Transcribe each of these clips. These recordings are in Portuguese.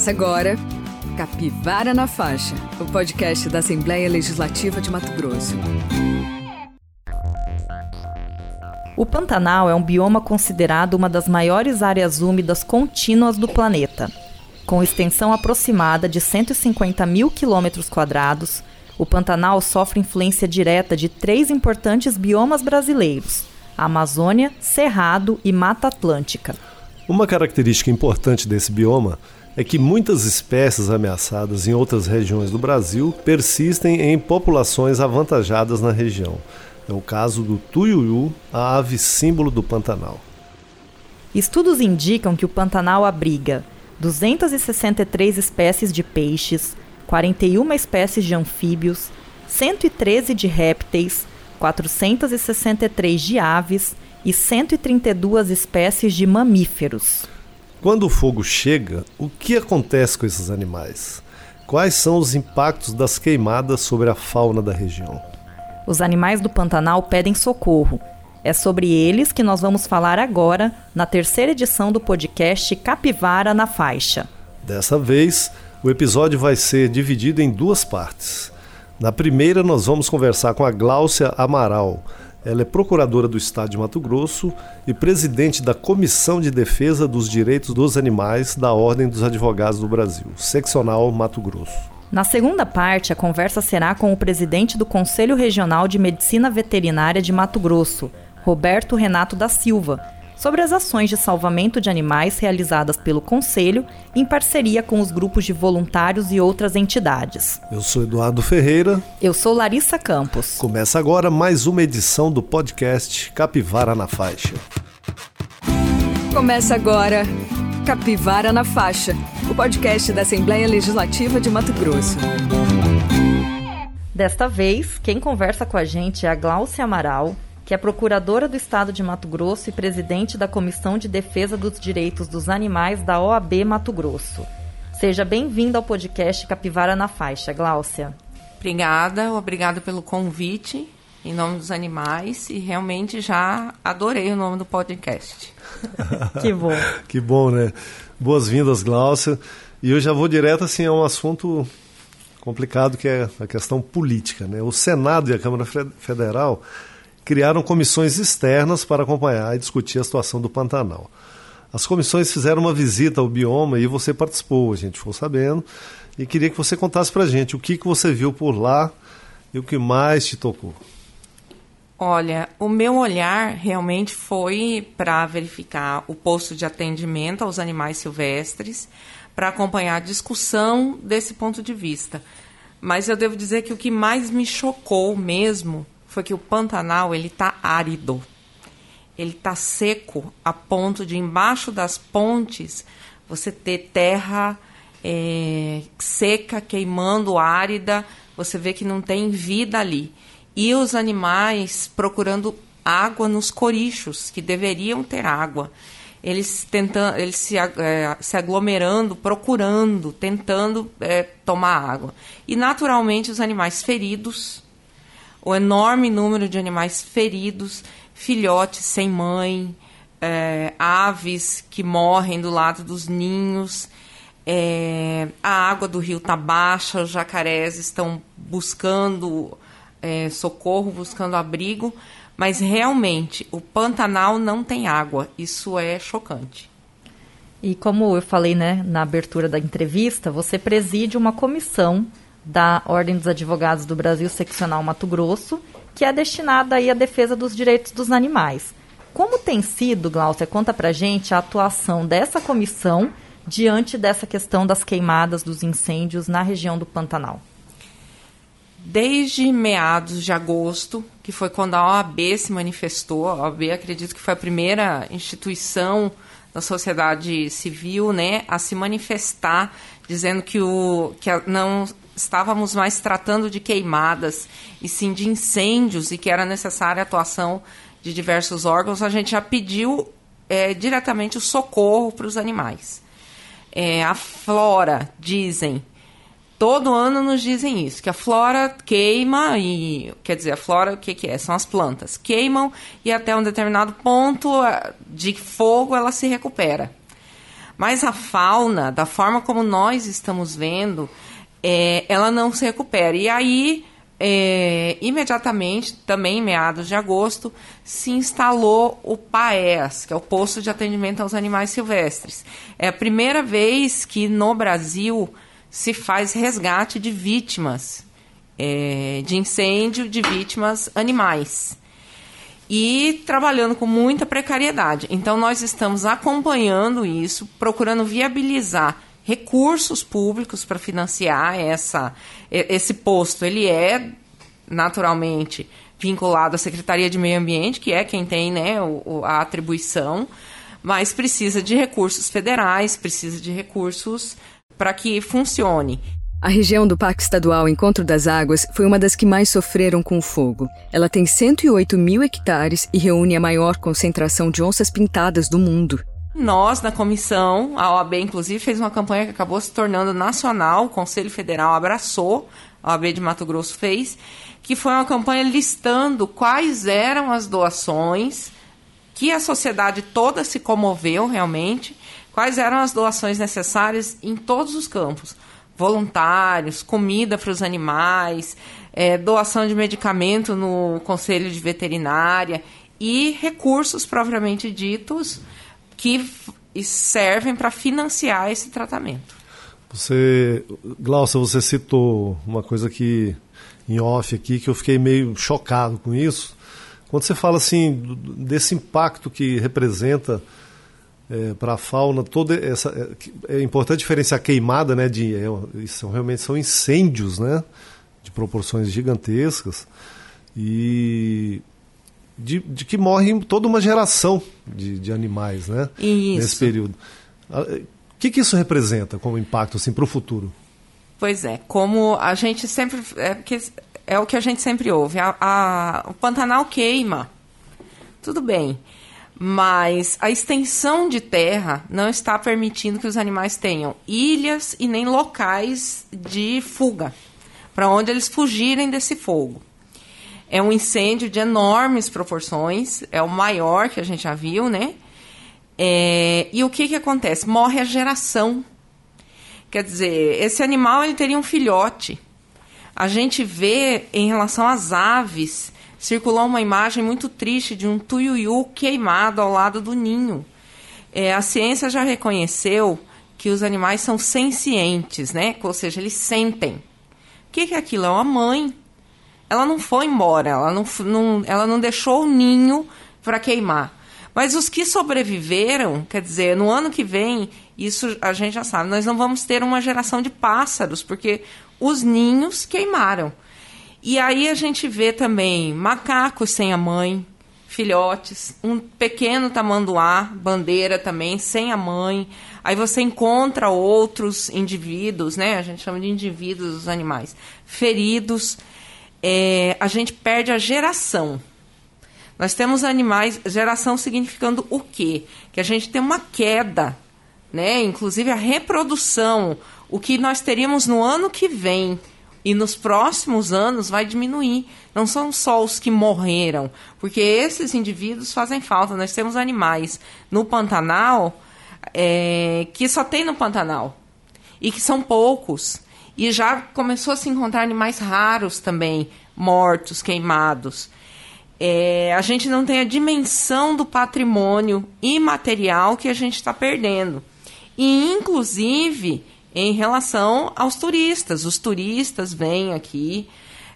Começa agora Capivara na Faixa, o podcast da Assembleia Legislativa de Mato Grosso. O Pantanal é um bioma considerado uma das maiores áreas úmidas contínuas do planeta. Com extensão aproximada de 150 mil quilômetros quadrados, o Pantanal sofre influência direta de três importantes biomas brasileiros: a Amazônia, Cerrado e Mata Atlântica. Uma característica importante desse bioma é que muitas espécies ameaçadas em outras regiões do Brasil persistem em populações avantajadas na região. É o caso do tuiuiu, a ave símbolo do Pantanal. Estudos indicam que o Pantanal abriga 263 espécies de peixes, 41 espécies de anfíbios, 113 de répteis, 463 de aves e 132 espécies de mamíferos. Quando o fogo chega, o que acontece com esses animais? Quais são os impactos das queimadas sobre a fauna da região? Os animais do Pantanal pedem socorro. É sobre eles que nós vamos falar agora na terceira edição do podcast Capivara na Faixa. Dessa vez, o episódio vai ser dividido em duas partes. Na primeira, nós vamos conversar com a Gláucia Amaral, ela é procuradora do Estado de Mato Grosso e presidente da Comissão de Defesa dos Direitos dos Animais da Ordem dos Advogados do Brasil, seccional Mato Grosso. Na segunda parte, a conversa será com o presidente do Conselho Regional de Medicina Veterinária de Mato Grosso, Roberto Renato da Silva, sobre as ações de salvamento de animais realizadas pelo Conselho em parceria com os grupos de voluntários e outras entidades. Eu sou Eduardo Ferreira. Eu sou Larissa Campos. Começa agora mais uma edição do podcast Capivara na Faixa. Começa agora Capivara na Faixa, o podcast da Assembleia Legislativa de Mato Grosso. Desta vez, quem conversa com a gente é a Glaucia Amaral, que é procuradora do Estado de Mato Grosso e presidente da Comissão de Defesa dos Direitos dos Animais da OAB Mato Grosso. Seja bem-vinda ao podcast Capivara na Faixa, Gláucia. Obrigada, obrigada pelo convite em nome dos animais e realmente já adorei o nome do podcast. que bom. que bom, né? Boas-vindas, Gláucia. E eu já vou direto assim a um assunto complicado que é a questão política, né? O Senado e a Câmara Federal criaram comissões externas para acompanhar e discutir a situação do Pantanal. As comissões fizeram uma visita ao bioma e você participou, a gente ficou sabendo, e queria que você contasse para a gente o que, que você viu por lá e o que mais te tocou. Olha, o meu olhar realmente foi para verificar o posto de atendimento aos animais silvestres, para acompanhar a discussão desse ponto de vista. Mas eu devo dizer que o que mais me chocou mesmo foi que o Pantanal ele está árido. Ele está seco a ponto de embaixo das pontes você ter terra é, seca, queimando, árida. Você vê que não tem vida ali. E os animais procurando água nos corichos, que deveriam ter água. Eles tentando, eles se, é, se aglomerando, procurando, tentando é, tomar água. E naturalmente os animais feridos o enorme número de animais feridos, filhotes sem mãe, é, aves que morrem do lado dos ninhos. É, a água do rio está baixa, os jacarés estão buscando é, socorro, buscando abrigo, mas realmente o Pantanal não tem água. Isso é chocante. E como eu falei né, na abertura da entrevista, você preside uma comissão da Ordem dos Advogados do Brasil Seccional Mato Grosso, que é destinada aí à defesa dos direitos dos animais. Como tem sido, Glaucia, conta pra gente a atuação dessa comissão diante dessa questão das queimadas, dos incêndios na região do Pantanal? Desde meados de agosto, que foi quando a OAB se manifestou, a OAB acredito que foi a primeira instituição da sociedade civil né, a se manifestar dizendo que, o, que não estávamos mais tratando de queimadas e sim de incêndios e que era necessária a atuação de diversos órgãos, a gente já pediu é, diretamente o socorro para os animais. É, a flora, dizem, todo ano nos dizem isso, que a flora queima e, quer dizer, a flora o que, que é? São as plantas, queimam e até um determinado ponto de fogo ela se recupera. Mas a fauna, da forma como nós estamos vendo, é, ela não se recupera. E aí, é, imediatamente, também em meados de agosto, se instalou o PAES, que é o Posto de Atendimento aos Animais Silvestres. É a primeira vez que no Brasil se faz resgate de vítimas é, de incêndio de vítimas animais. E trabalhando com muita precariedade. Então, nós estamos acompanhando isso, procurando viabilizar recursos públicos para financiar essa, esse posto. Ele é, naturalmente, vinculado à Secretaria de Meio Ambiente, que é quem tem né, a atribuição, mas precisa de recursos federais, precisa de recursos para que funcione. A região do Parque Estadual Encontro das Águas foi uma das que mais sofreram com o fogo. Ela tem 108 mil hectares e reúne a maior concentração de onças pintadas do mundo. Nós, na comissão, a OAB inclusive fez uma campanha que acabou se tornando nacional, o Conselho Federal abraçou, a OAB de Mato Grosso fez, que foi uma campanha listando quais eram as doações, que a sociedade toda se comoveu realmente, quais eram as doações necessárias em todos os campos. Voluntários, comida para os animais, é, doação de medicamento no conselho de veterinária e recursos propriamente ditos que servem para financiar esse tratamento. Você, Glaucia, você citou uma coisa que em off aqui que eu fiquei meio chocado com isso. Quando você fala assim desse impacto que representa é, para a fauna toda essa é, é, importante diferenciar queimada né de é, são realmente são incêndios né de proporções gigantescas e de, de que morre toda uma geração de, de animais né? Isso. nesse período. O que, que isso representa como impacto assim para o futuro? Pois é como a gente sempre é, é o que a gente sempre ouve. A, a, o Pantanal queima. Tudo bem. Mas a extensão de terra não está permitindo que os animais tenham ilhas e nem locais de fuga para onde eles fugirem desse fogo. É um incêndio de enormes proporções, é o maior que a gente já viu, né? É, e o que, que acontece? Morre a geração. Quer dizer, esse animal ele teria um filhote. A gente vê em relação às aves circulou uma imagem muito triste de um tuiuiu queimado ao lado do ninho. É, a ciência já reconheceu que os animais são sencientes, né? Ou seja, eles sentem. O que, que é aquilo? É uma mãe. Ela não foi embora, ela não, não, ela não deixou o ninho para queimar. Mas os que sobreviveram, quer dizer, no ano que vem, isso a gente já sabe, nós não vamos ter uma geração de pássaros, porque os ninhos queimaram. E aí a gente vê também macacos sem a mãe, filhotes, um pequeno tamanduá, bandeira também, sem a mãe. Aí você encontra outros indivíduos, né? A gente chama de indivíduos dos animais, feridos. É, a gente perde a geração. Nós temos animais, geração significando o quê? Que a gente tem uma queda, né? Inclusive a reprodução, o que nós teríamos no ano que vem e nos próximos anos vai diminuir. Não são só os que morreram, porque esses indivíduos fazem falta. Nós temos animais no Pantanal é, que só tem no Pantanal e que são poucos. E já começou a se encontrar animais raros também, mortos, queimados. É, a gente não tem a dimensão do patrimônio imaterial que a gente está perdendo. E, inclusive, em relação aos turistas. Os turistas vêm aqui,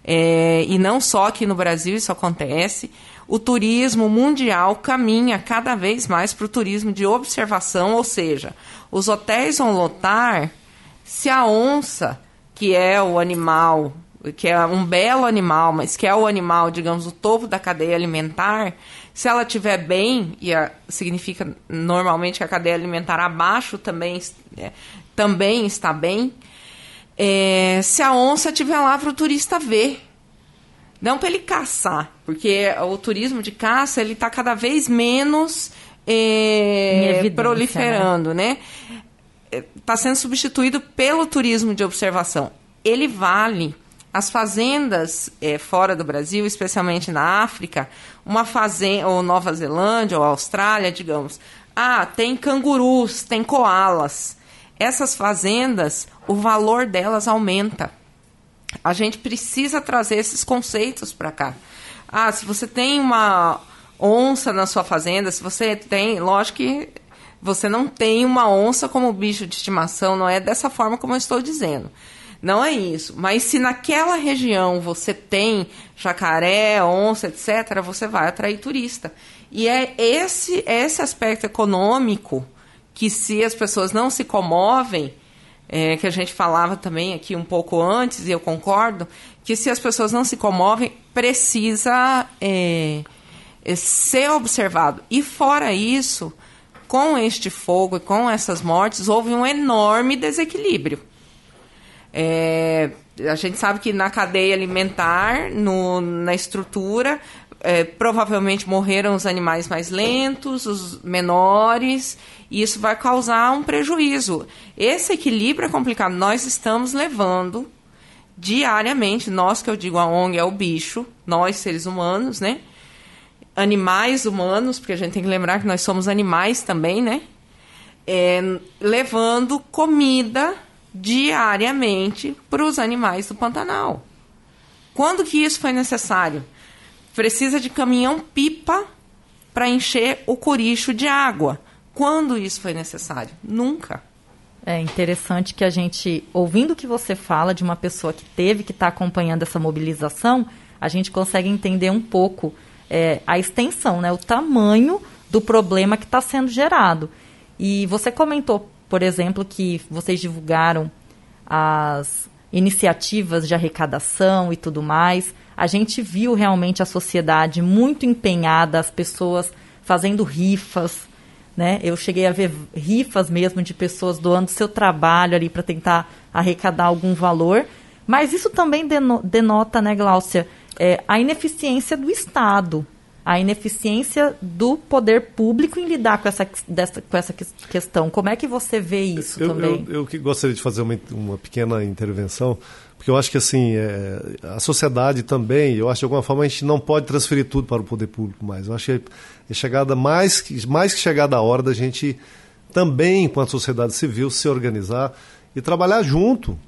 é, e não só aqui no Brasil isso acontece. O turismo mundial caminha cada vez mais para o turismo de observação, ou seja, os hotéis vão lotar se a onça, que é o animal, que é um belo animal, mas que é o animal, digamos, o topo da cadeia alimentar, se ela estiver bem, e a, significa normalmente que a cadeia alimentar abaixo também é, também está bem. É, se a onça estiver lá para o turista ver, não para ele caçar, porque o turismo de caça ele está cada vez menos é, proliferando, né? Está sendo substituído pelo turismo de observação. Ele vale. As fazendas é, fora do Brasil, especialmente na África, uma fazenda, ou Nova Zelândia, ou Austrália, digamos, Ah, tem cangurus, tem koalas. Essas fazendas, o valor delas aumenta. A gente precisa trazer esses conceitos para cá. Ah, se você tem uma onça na sua fazenda, se você tem, lógico que você não tem uma onça como bicho de estimação, não é dessa forma como eu estou dizendo. Não é isso. Mas se naquela região você tem jacaré, onça, etc., você vai atrair turista. E é esse, esse aspecto econômico que, se as pessoas não se comovem, é, que a gente falava também aqui um pouco antes, e eu concordo, que se as pessoas não se comovem, precisa é, é, ser observado. E fora isso, com este fogo e com essas mortes, houve um enorme desequilíbrio. É, a gente sabe que na cadeia alimentar, no, na estrutura, é, provavelmente morreram os animais mais lentos, os menores, e isso vai causar um prejuízo. Esse equilíbrio é complicado. Nós estamos levando diariamente, nós que eu digo a ONG é o bicho, nós seres humanos, né? Animais humanos, porque a gente tem que lembrar que nós somos animais também, né? É, levando comida diariamente para os animais do Pantanal. Quando que isso foi necessário? Precisa de caminhão-pipa para encher o coricho de água. Quando isso foi necessário? Nunca. É interessante que a gente, ouvindo o que você fala de uma pessoa que teve que estar tá acompanhando essa mobilização, a gente consegue entender um pouco é, a extensão, né, o tamanho do problema que está sendo gerado. E você comentou, por exemplo, que vocês divulgaram as iniciativas de arrecadação e tudo mais a gente viu realmente a sociedade muito empenhada, as pessoas fazendo rifas, né? Eu cheguei a ver rifas mesmo de pessoas doando seu trabalho ali para tentar arrecadar algum valor. Mas isso também denota, né, Gláucia, é, a ineficiência do Estado, a ineficiência do poder público em lidar com essa, dessa, com essa questão. Como é que você vê isso eu, também? Eu, eu, gostaria de fazer uma, uma pequena intervenção porque eu acho que assim, é, a sociedade também, eu acho que de alguma forma a gente não pode transferir tudo para o poder público mais. Eu acho que é chegada mais que, mais que chegada a hora da gente também, enquanto sociedade civil, se organizar e trabalhar junto.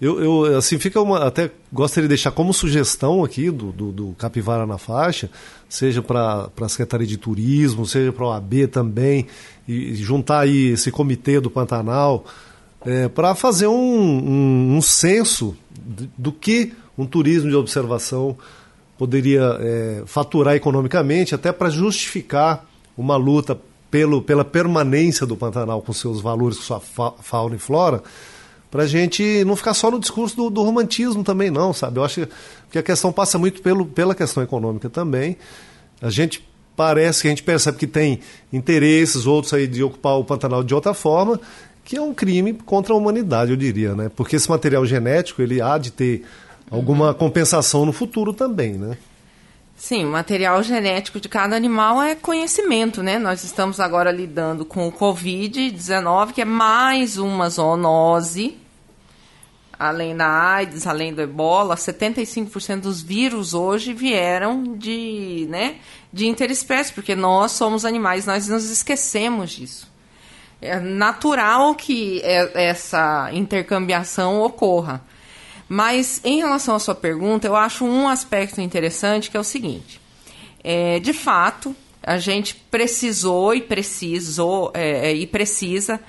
Eu, eu assim, fica uma. Até gostaria de deixar como sugestão aqui do, do, do Capivara na Faixa, seja para a Secretaria de Turismo, seja para a OAB também, e, e juntar aí esse comitê do Pantanal é, para fazer um, um, um censo do que um turismo de observação poderia é, faturar economicamente, até para justificar uma luta pelo, pela permanência do Pantanal com seus valores, com sua fa fauna e flora, para a gente não ficar só no discurso do, do, romantismo também, não, sabe? Eu acho que a questão passa muito pelo, pela questão econômica também. A gente parece que a gente percebe que tem interesses, outros aí de ocupar o Pantanal de outra forma, que é um crime contra a humanidade, eu diria, né? Porque esse material genético, ele há de ter alguma compensação no futuro também, né? Sim, o material genético de cada animal é conhecimento, né? Nós estamos agora lidando com o Covid-19, que é mais uma zoonose, além da AIDS, além do ebola, 75% dos vírus hoje vieram de, né, de interespécie, porque nós somos animais, nós nos esquecemos disso é natural que é, essa intercambiação ocorra. Mas em relação à sua pergunta, eu acho um aspecto interessante que é o seguinte: é, de fato, a gente precisou e precisou é, é e precisa,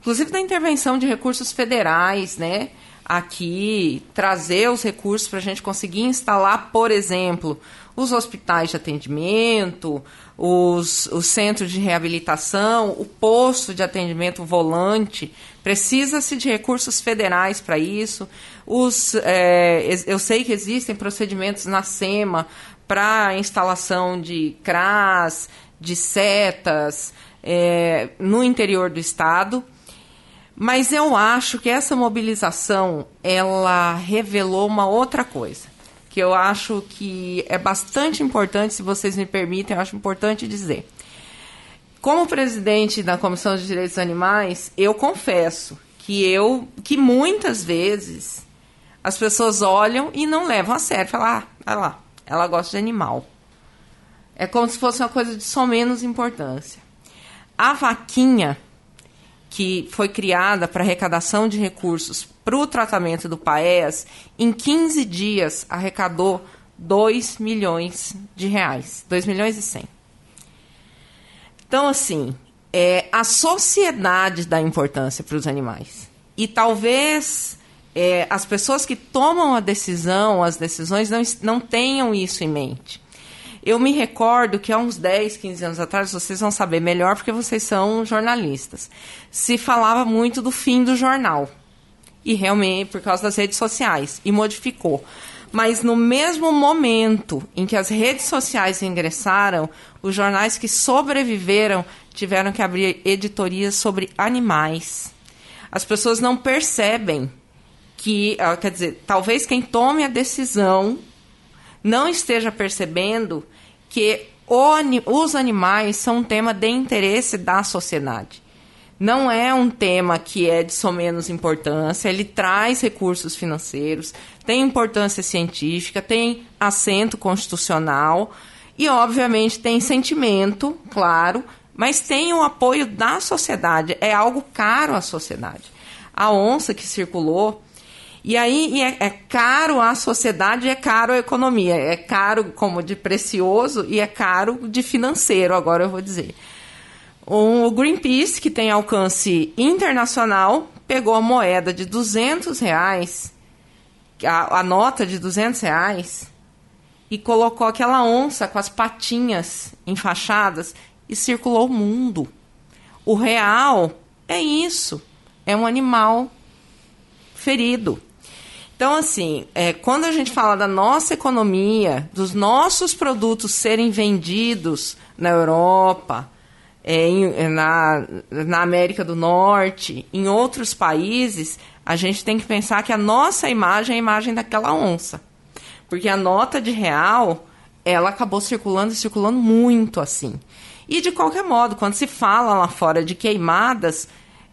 inclusive da intervenção de recursos federais, né? Aqui trazer os recursos para a gente conseguir instalar, por exemplo, os hospitais de atendimento, os, os centros de reabilitação, o posto de atendimento volante. Precisa-se de recursos federais para isso. Os, é, eu sei que existem procedimentos na SEMA para instalação de CRAS, de setas é, no interior do estado. Mas eu acho que essa mobilização ela revelou uma outra coisa que eu acho que é bastante importante, se vocês me permitem, eu acho importante dizer. Como presidente da Comissão de Direitos Animais, eu confesso que eu que muitas vezes as pessoas olham e não levam a sério, falam: "Ah, lá, ela gosta de animal". É como se fosse uma coisa de só menos importância. a vaquinha que foi criada para arrecadação de recursos para o tratamento do paes, em 15 dias arrecadou 2 milhões de reais. 2 milhões e 100. Então, assim, é, a sociedade dá importância para os animais. E talvez é, as pessoas que tomam a decisão, as decisões, não, não tenham isso em mente. Eu me recordo que há uns 10, 15 anos atrás, vocês vão saber melhor porque vocês são jornalistas, se falava muito do fim do jornal. E realmente, por causa das redes sociais, e modificou. Mas no mesmo momento em que as redes sociais ingressaram, os jornais que sobreviveram tiveram que abrir editorias sobre animais. As pessoas não percebem que, ah, quer dizer, talvez quem tome a decisão não esteja percebendo que os animais são um tema de interesse da sociedade. Não é um tema que é de só menos importância, ele traz recursos financeiros, tem importância científica, tem assento constitucional e, obviamente, tem sentimento, claro, mas tem o apoio da sociedade, é algo caro à sociedade. A onça que circulou e aí é, é, caro à sociedade é caro à economia. É caro como de precioso e é caro de financeiro, agora eu vou dizer. O Greenpeace, que tem alcance internacional, pegou a moeda de 200 reais, a, a nota de 200 reais, e colocou aquela onça com as patinhas enfaixadas e circulou o mundo. O real é isso. É um animal ferido. Então, assim, é, quando a gente fala da nossa economia, dos nossos produtos serem vendidos na Europa, é, em, na, na América do Norte, em outros países, a gente tem que pensar que a nossa imagem é a imagem daquela onça. Porque a nota de real, ela acabou circulando e circulando muito assim. E de qualquer modo, quando se fala lá fora de queimadas,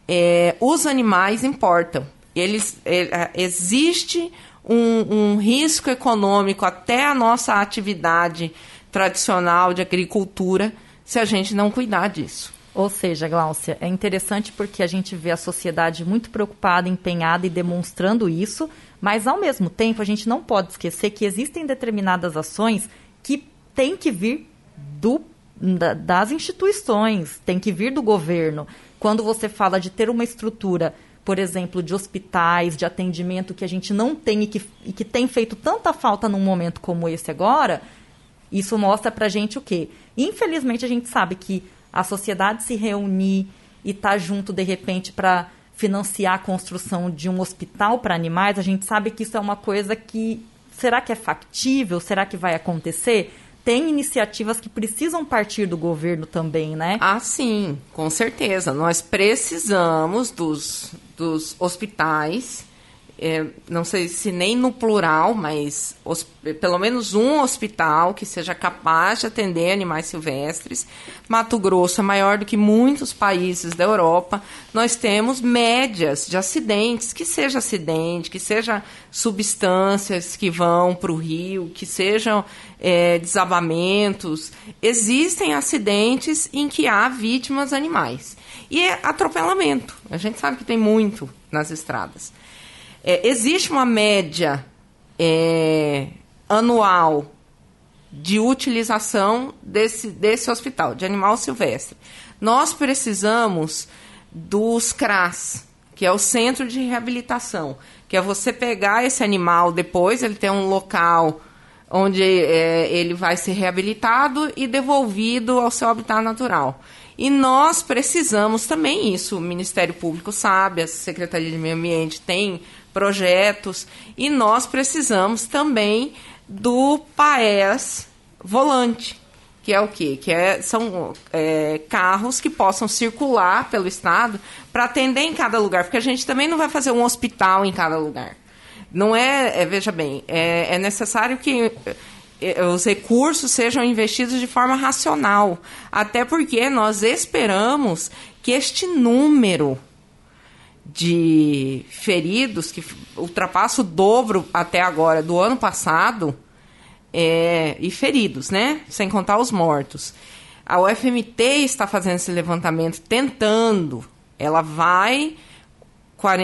é, os animais importam eles, é, existe um, um risco econômico até a nossa atividade tradicional de agricultura se a gente não cuidar disso. Ou seja, Gláucia, é interessante porque a gente vê a sociedade muito preocupada, empenhada e demonstrando isso, mas ao mesmo tempo a gente não pode esquecer que existem determinadas ações que têm que vir do, da, das instituições, tem que vir do governo. Quando você fala de ter uma estrutura por exemplo, de hospitais, de atendimento que a gente não tem e que, e que tem feito tanta falta num momento como esse agora, isso mostra pra gente o quê? Infelizmente, a gente sabe que a sociedade se reunir e estar tá junto, de repente, para financiar a construção de um hospital para animais, a gente sabe que isso é uma coisa que. Será que é factível? Será que vai acontecer? tem iniciativas que precisam partir do governo também, né? Ah, sim, com certeza. Nós precisamos dos, dos hospitais, é, não sei se nem no plural, mas os, pelo menos um hospital que seja capaz de atender animais silvestres. Mato Grosso é maior do que muitos países da Europa. Nós temos médias de acidentes, que seja acidente, que seja substâncias que vão para o rio, que sejam é, desabamentos. Existem acidentes em que há vítimas animais. E é atropelamento. A gente sabe que tem muito nas estradas. É, existe uma média é, anual de utilização desse, desse hospital, de animal silvestre. Nós precisamos dos CRAS, que é o Centro de Reabilitação, que é você pegar esse animal depois, ele tem um local onde é, ele vai ser reabilitado e devolvido ao seu habitat natural. E nós precisamos também isso. O Ministério Público sabe, a Secretaria de Meio Ambiente tem projetos e nós precisamos também do PAES volante, que é o quê? Que é, são é, carros que possam circular pelo estado para atender em cada lugar, porque a gente também não vai fazer um hospital em cada lugar. Não é, é veja bem, é, é necessário que eh, os recursos sejam investidos de forma racional. Até porque nós esperamos que este número de feridos, que ultrapassa o dobro até agora do ano passado, é, e feridos, né? Sem contar os mortos. A UFMT está fazendo esse levantamento, tentando. Ela vai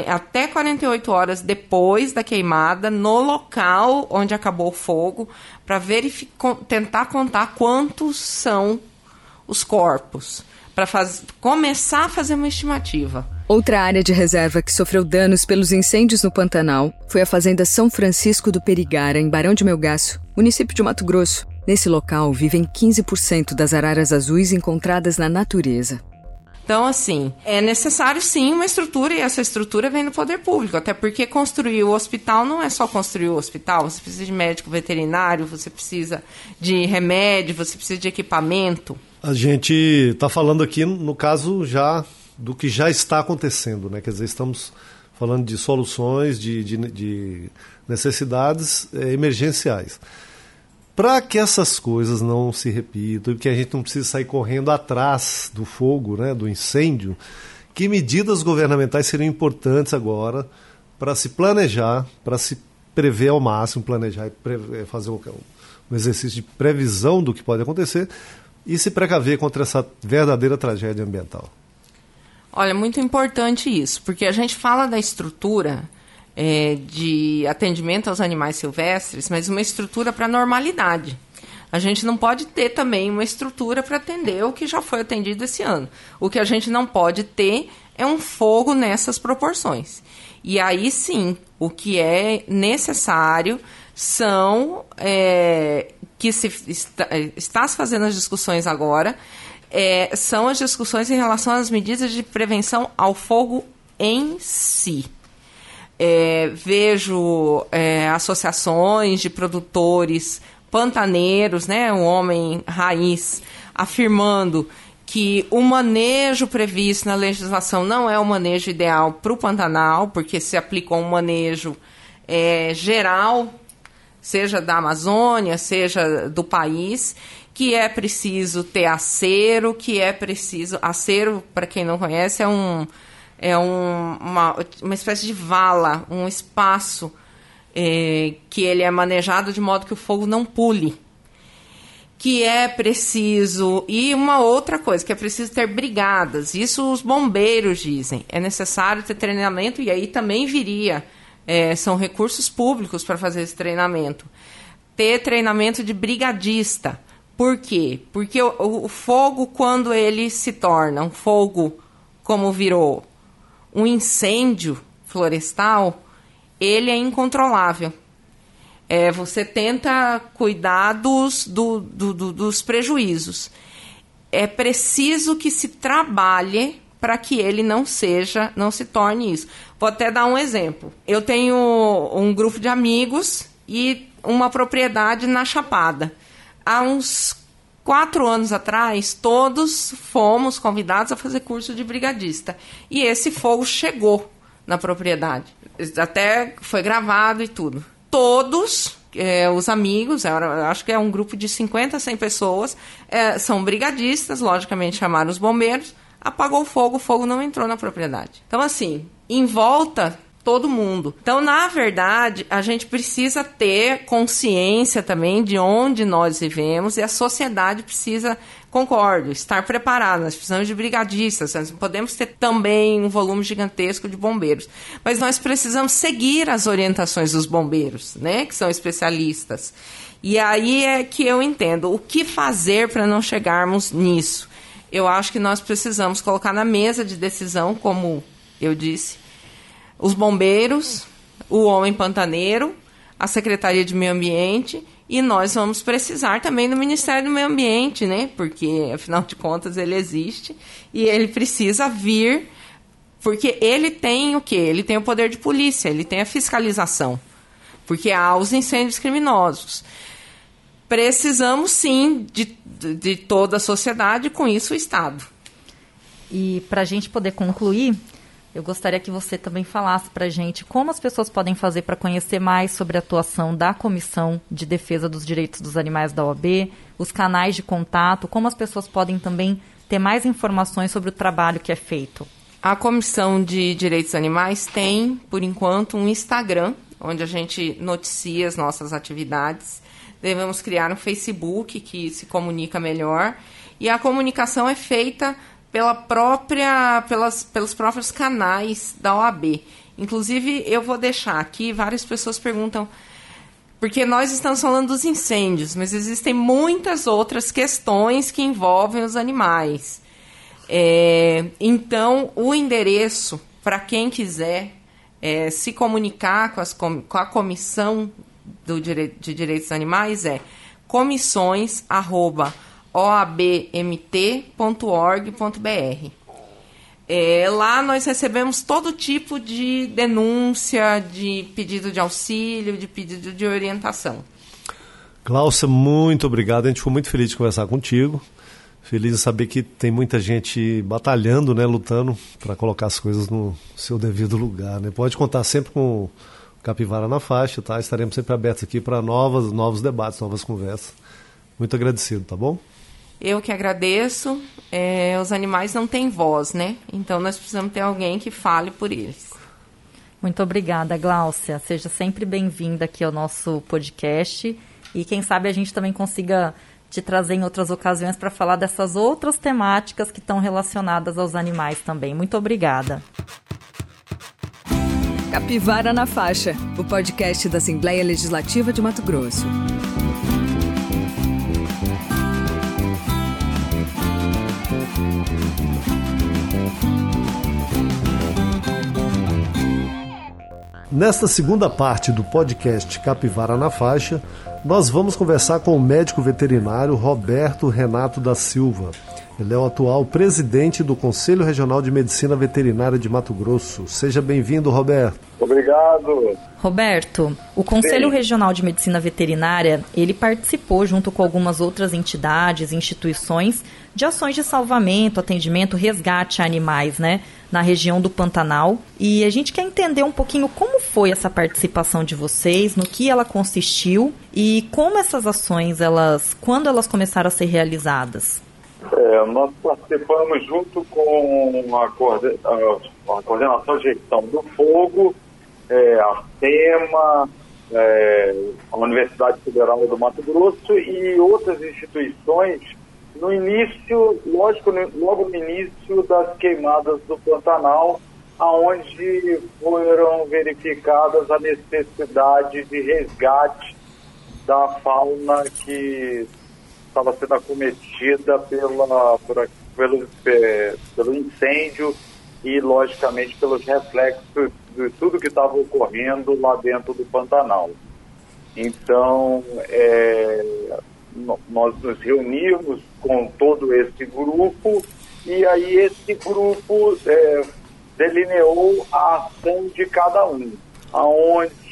até 48 horas depois da queimada no local onde acabou o fogo para tentar contar quantos são os corpos para começar a fazer uma estimativa. Outra área de reserva que sofreu danos pelos incêndios no Pantanal foi a fazenda São Francisco do Perigara, em Barão de Melgaço, município de Mato Grosso. Nesse local vivem 15% das araras azuis encontradas na natureza. Então, assim, é necessário sim uma estrutura e essa estrutura vem do poder público, até porque construir o hospital não é só construir o hospital, você precisa de médico veterinário, você precisa de remédio, você precisa de equipamento. A gente está falando aqui, no caso, já do que já está acontecendo, né? Quer dizer, estamos falando de soluções, de, de, de necessidades é, emergenciais. Para que essas coisas não se repitam e que a gente não precise sair correndo atrás do fogo, né, do incêndio, que medidas governamentais seriam importantes agora para se planejar, para se prever ao máximo, planejar e fazer um, um exercício de previsão do que pode acontecer e se precaver contra essa verdadeira tragédia ambiental? Olha, muito importante isso, porque a gente fala da estrutura é, de atendimento aos animais silvestres, mas uma estrutura para normalidade. A gente não pode ter também uma estrutura para atender o que já foi atendido esse ano. O que a gente não pode ter é um fogo nessas proporções. E aí sim, o que é necessário são é, que se está, está se fazendo as discussões agora é, são as discussões em relação às medidas de prevenção ao fogo em si. É, vejo é, associações de produtores pantaneiros, né, um homem raiz, afirmando que o manejo previsto na legislação não é o manejo ideal para o Pantanal, porque se aplicou um manejo é, geral, seja da Amazônia, seja do país, que é preciso ter acero, que é preciso. Acero, para quem não conhece, é um é um, uma, uma espécie de vala, um espaço é, que ele é manejado de modo que o fogo não pule. Que é preciso. E uma outra coisa, que é preciso ter brigadas. Isso os bombeiros dizem. É necessário ter treinamento, e aí também viria. É, são recursos públicos para fazer esse treinamento. Ter treinamento de brigadista. Por quê? Porque o, o fogo, quando ele se torna um fogo como virou um incêndio florestal, ele é incontrolável. É, você tenta cuidar dos, do, do, do, dos prejuízos. É preciso que se trabalhe para que ele não seja, não se torne isso. Vou até dar um exemplo. Eu tenho um grupo de amigos e uma propriedade na Chapada. Há uns quatro anos atrás, todos fomos convidados a fazer curso de brigadista. E esse fogo chegou na propriedade. Até foi gravado e tudo. Todos é, os amigos, acho que é um grupo de 50, 100 pessoas, é, são brigadistas, logicamente chamaram os bombeiros, apagou o fogo, o fogo não entrou na propriedade. Então, assim, em volta todo mundo. Então, na verdade, a gente precisa ter consciência também de onde nós vivemos e a sociedade precisa, concordo, estar preparada. Nós precisamos de brigadistas, nós podemos ter também um volume gigantesco de bombeiros, mas nós precisamos seguir as orientações dos bombeiros, né, que são especialistas. E aí é que eu entendo o que fazer para não chegarmos nisso. Eu acho que nós precisamos colocar na mesa de decisão, como eu disse, os bombeiros, o homem pantaneiro, a Secretaria de Meio Ambiente e nós vamos precisar também do Ministério do Meio Ambiente, né? Porque afinal de contas ele existe e ele precisa vir porque ele tem o quê? Ele tem o poder de polícia, ele tem a fiscalização. Porque há os incêndios criminosos. Precisamos sim de, de toda a sociedade, com isso o Estado. E para a gente poder concluir, eu gostaria que você também falasse para a gente como as pessoas podem fazer para conhecer mais sobre a atuação da Comissão de Defesa dos Direitos dos Animais da OAB, os canais de contato, como as pessoas podem também ter mais informações sobre o trabalho que é feito. A Comissão de Direitos Animais tem, por enquanto, um Instagram, onde a gente noticia as nossas atividades. Devemos criar um Facebook que se comunica melhor e a comunicação é feita pela própria, pelas, pelos próprios canais da OAB. Inclusive, eu vou deixar aqui, várias pessoas perguntam, porque nós estamos falando dos incêndios, mas existem muitas outras questões que envolvem os animais. É, então, o endereço, para quem quiser é, se comunicar com, as, com a Comissão do dire, de Direitos Animais, é comissões.oabmt.org.br. É, lá nós recebemos todo tipo de denúncia, de pedido de auxílio, de pedido de orientação. Glaucia, muito obrigado. A gente ficou muito feliz de conversar contigo. Feliz em saber que tem muita gente batalhando, né, lutando para colocar as coisas no seu devido lugar. Né? Pode contar sempre com Capivara na faixa, tá? Estaremos sempre abertos aqui para novas, novos debates, novas conversas. Muito agradecido, tá bom? Eu que agradeço. É, os animais não têm voz, né? Então nós precisamos ter alguém que fale por eles. Muito obrigada, Gláucia. Seja sempre bem-vinda aqui ao nosso podcast. E quem sabe a gente também consiga te trazer em outras ocasiões para falar dessas outras temáticas que estão relacionadas aos animais também. Muito obrigada. Capivara na Faixa, o podcast da Assembleia Legislativa de Mato Grosso. Nesta segunda parte do podcast Capivara na Faixa, nós vamos conversar com o médico veterinário Roberto Renato da Silva. Ele é o atual presidente do Conselho Regional de Medicina Veterinária de Mato Grosso. Seja bem-vindo, Roberto. Obrigado. Roberto, o Conselho Sim. Regional de Medicina Veterinária, ele participou junto com algumas outras entidades, instituições, de ações de salvamento, atendimento, resgate a animais, né, na região do Pantanal. E a gente quer entender um pouquinho como foi essa participação de vocês, no que ela consistiu e como essas ações, elas, quando elas começaram a ser realizadas. É, nós participamos junto com a, coorden a, a, Coordenação de Gestão do Fogo, é, a SEMA, é, a Universidade Federal do Mato Grosso e outras instituições no início, lógico, logo no início das queimadas do Pantanal, aonde foram verificadas a necessidade de resgate da fauna que estava sendo acometida pela, por, pelo, pelo incêndio e, logicamente, pelos reflexos de tudo que estava ocorrendo lá dentro do Pantanal. Então, é, nós nos reunimos com todo esse grupo e aí esse grupo é, delineou a ação de cada um, aonde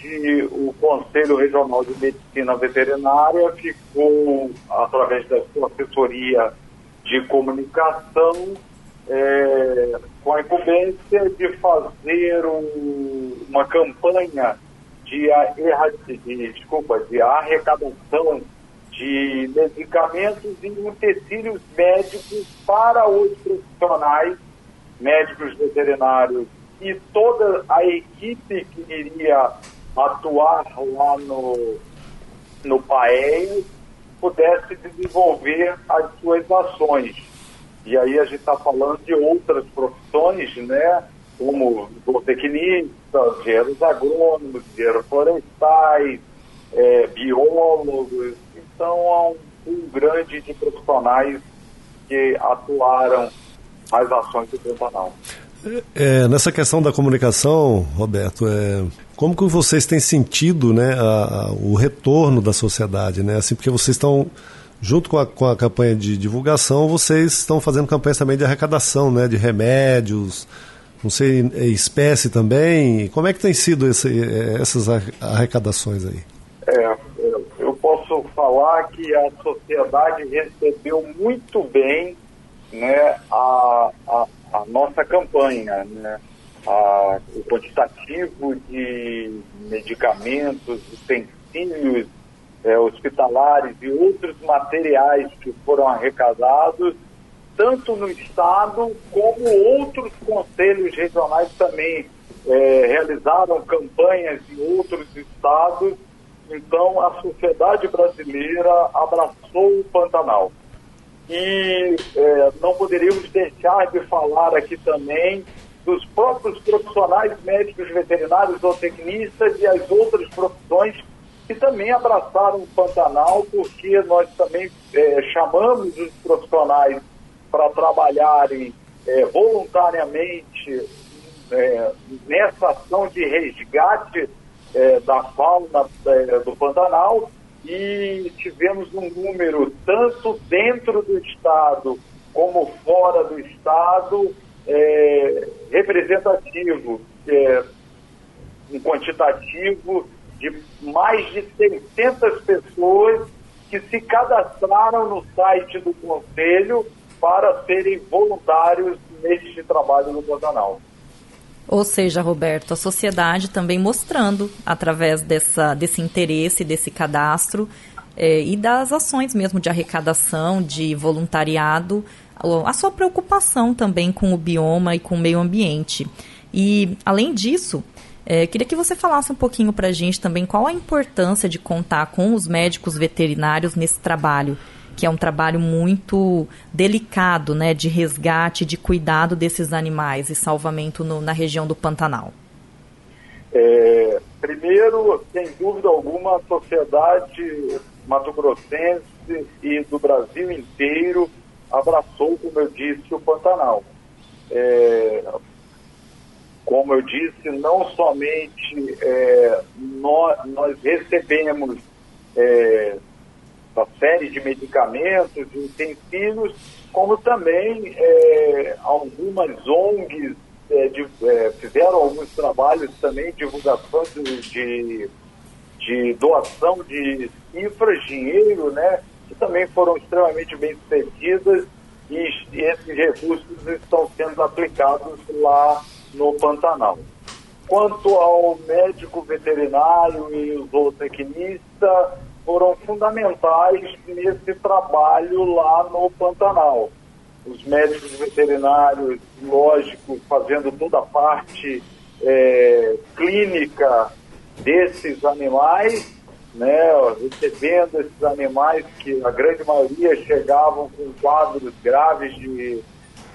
o Conselho Regional de Medicina Veterinária ficou, através da sua assessoria de comunicação, é, com a incumbência de fazer um, uma campanha de, de, desculpa, de arrecadação de medicamentos e utensílios médicos para os profissionais, médicos veterinários e toda a equipe que iria atuar lá no, no PAEI pudesse desenvolver as suas ações. E aí a gente está falando de outras profissões, né? Como zootecnistas, engenheiros agrônomos, engenheiros florestais, é, biólogos. Então há um, um grande de profissionais que atuaram nas ações do Pantanal. É, nessa questão da comunicação, Roberto, é, como que vocês têm sentido né, a, a, o retorno da sociedade? Né? Assim, porque vocês estão, junto com a, com a campanha de divulgação, vocês estão fazendo campanhas também de arrecadação, né, de remédios, não sei, é espécie também. Como é que tem sido esse, essas arrecadações aí? É, eu posso falar que a sociedade recebeu muito bem né, a, a a nossa campanha, né? A, o quantitativo de medicamentos, utensílios é, hospitalares e outros materiais que foram arrecadados, tanto no Estado como outros conselhos regionais também é, realizaram campanhas em outros estados. Então, a sociedade brasileira abraçou o Pantanal. E é, não poderíamos deixar de falar aqui também dos próprios profissionais médicos veterinários ou tecnistas e as outras profissões que também abraçaram o Pantanal, porque nós também é, chamamos os profissionais para trabalharem é, voluntariamente é, nessa ação de resgate é, da fauna é, do Pantanal. E tivemos um número tanto dentro do Estado como fora do Estado é, representativo, é, um quantitativo de mais de 600 pessoas que se cadastraram no site do Conselho para serem voluntários neste trabalho no Pantanal. Ou seja, Roberto, a sociedade também mostrando, através dessa, desse interesse, desse cadastro é, e das ações mesmo de arrecadação, de voluntariado, a sua preocupação também com o bioma e com o meio ambiente. E, além disso, é, queria que você falasse um pouquinho para a gente também qual a importância de contar com os médicos veterinários nesse trabalho, que é um trabalho muito delicado, né, de resgate, de cuidado desses animais e salvamento no, na região do Pantanal. É, primeiro, sem dúvida alguma, a sociedade mato-grossense e do Brasil inteiro abraçou, como eu disse, o Pantanal. É, como eu disse, não somente é, nós, nós, recebemos é, uma série de medicamentos e utensílios, como também é, algumas ONGs é, de, é, fizeram alguns trabalhos também divulgação de, de, de doação de cifras, dinheiro, né? Que também foram extremamente bem sucedidas e, esses recursos estão sendo aplicados lá no Pantanal. Quanto ao médico veterinário e o zootecnista, foram fundamentais nesse trabalho lá no Pantanal. Os médicos veterinários, lógico, fazendo toda a parte é, clínica desses animais né, recebendo esses animais que a grande maioria chegavam com quadros graves de,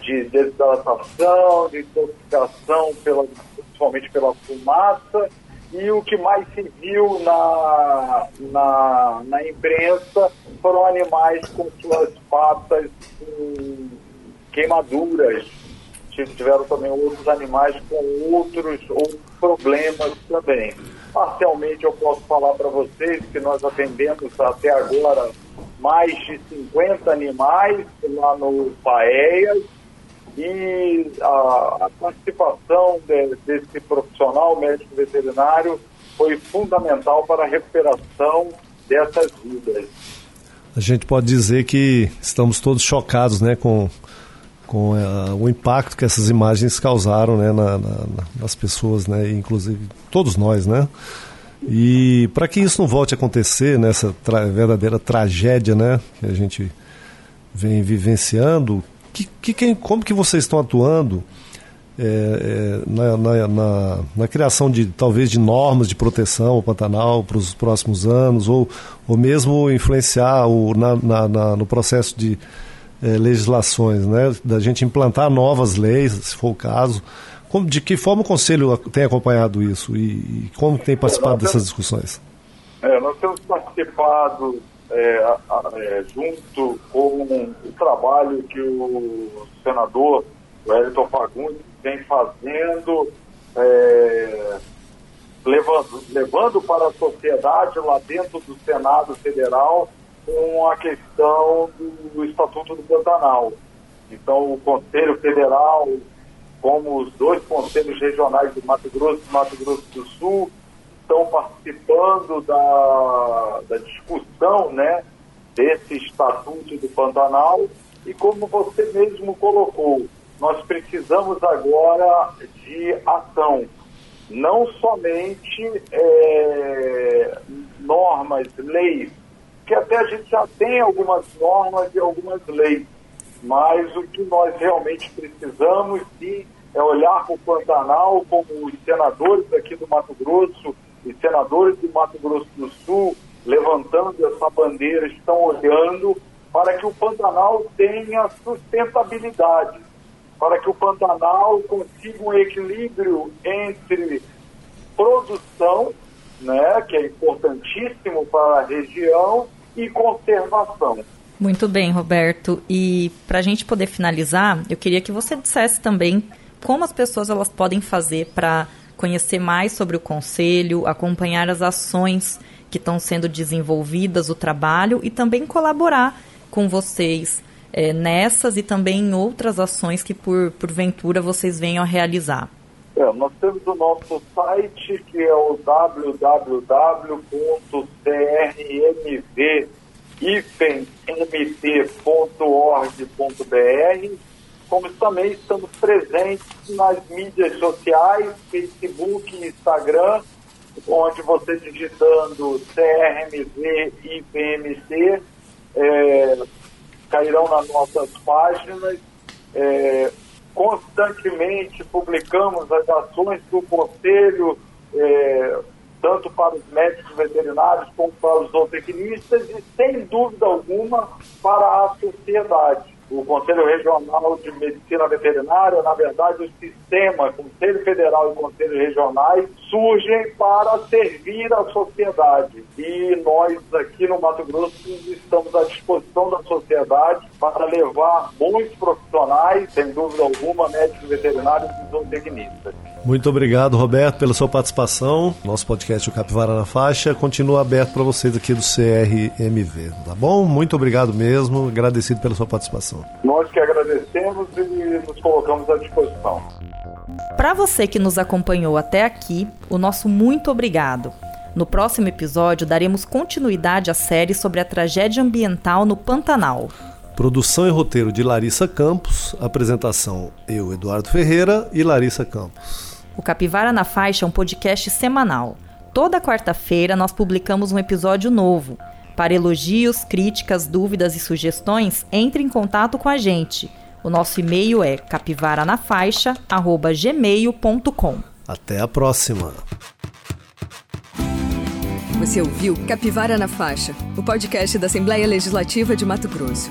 de desidratação, de intoxicação, pela, principalmente pela fumaça, e o que mais se viu na, na, na imprensa foram animais com suas patas com queimaduras. Tiveram também outros animais com outros, também. Parcialmente eu posso falar para vocês que nós atendemos até agora mais de 50 animais lá no Paeias e a, a participação de, desse profissional médico veterinário foi fundamental para a recuperação dessas vidas. A gente pode dizer que estamos todos chocados né, com com uh, o impacto que essas imagens causaram né, na, na, nas pessoas, né, inclusive todos nós, né? E para que isso não volte a acontecer, nessa tra verdadeira tragédia, né, que a gente vem vivenciando, que, que, como que vocês estão atuando é, é, na, na, na, na, criação de talvez de normas de proteção ao Pantanal para os próximos anos, ou, ou mesmo influenciar o, na, no processo de é, legislações, né? da gente implantar novas leis, se for o caso. Como, de que forma o Conselho tem acompanhado isso e, e como tem participado dessas discussões? É, nós temos participado é, é, junto com o trabalho que o senador Wellington Fagundes vem fazendo, é, levando, levando para a sociedade lá dentro do Senado Federal com a questão do Estatuto do Pantanal. Então, o Conselho Federal, como os dois conselhos regionais do Mato Grosso e Mato Grosso do Sul, estão participando da, da discussão né, desse Estatuto do Pantanal. E como você mesmo colocou, nós precisamos agora de ação. Não somente é, normas, leis, que até a gente já tem algumas normas e algumas leis, mas o que nós realmente precisamos sim é olhar para o Pantanal como os senadores aqui do Mato Grosso e senadores do Mato Grosso do Sul levantando essa bandeira, estão olhando para que o Pantanal tenha sustentabilidade, para que o Pantanal consiga um equilíbrio entre produção, né, que é importantíssimo para a região, e conservação. Muito bem, Roberto. E para a gente poder finalizar, eu queria que você dissesse também como as pessoas elas podem fazer para conhecer mais sobre o conselho, acompanhar as ações que estão sendo desenvolvidas, o trabalho e também colaborar com vocês é, nessas e também em outras ações que por porventura vocês venham a realizar. É, nós temos o nosso site que é o www.crmv-mt.org.br como também estamos presentes nas mídias sociais, Facebook Instagram, onde você digitando CRMV e é, cairão nas nossas páginas. É, constantemente publicamos as ações do Conselho, é, tanto para os médicos veterinários como para os zootecnistas e, sem dúvida alguma, para a sociedade o Conselho Regional de Medicina Veterinária, na verdade, o sistema Conselho Federal e Conselho Regionais surgem para servir a sociedade. E nós aqui no Mato Grosso estamos à disposição da sociedade para levar muitos profissionais, sem dúvida alguma, médicos veterinários e zootecnistas. Muito obrigado, Roberto, pela sua participação. Nosso podcast, o Capivara na Faixa, continua aberto para vocês aqui do CRMV, tá bom? Muito obrigado mesmo, agradecido pela sua participação. Nós que agradecemos e nos colocamos à disposição. Para você que nos acompanhou até aqui, o nosso muito obrigado. No próximo episódio, daremos continuidade à série sobre a tragédia ambiental no Pantanal. Produção e roteiro de Larissa Campos, apresentação eu, Eduardo Ferreira e Larissa Campos. O Capivara na Faixa é um podcast semanal. Toda quarta-feira nós publicamos um episódio novo. Para elogios, críticas, dúvidas e sugestões, entre em contato com a gente. O nosso e-mail é capivaranafaixa@gmail.com. Até a próxima. Você ouviu Capivara na Faixa, o podcast da Assembleia Legislativa de Mato Grosso.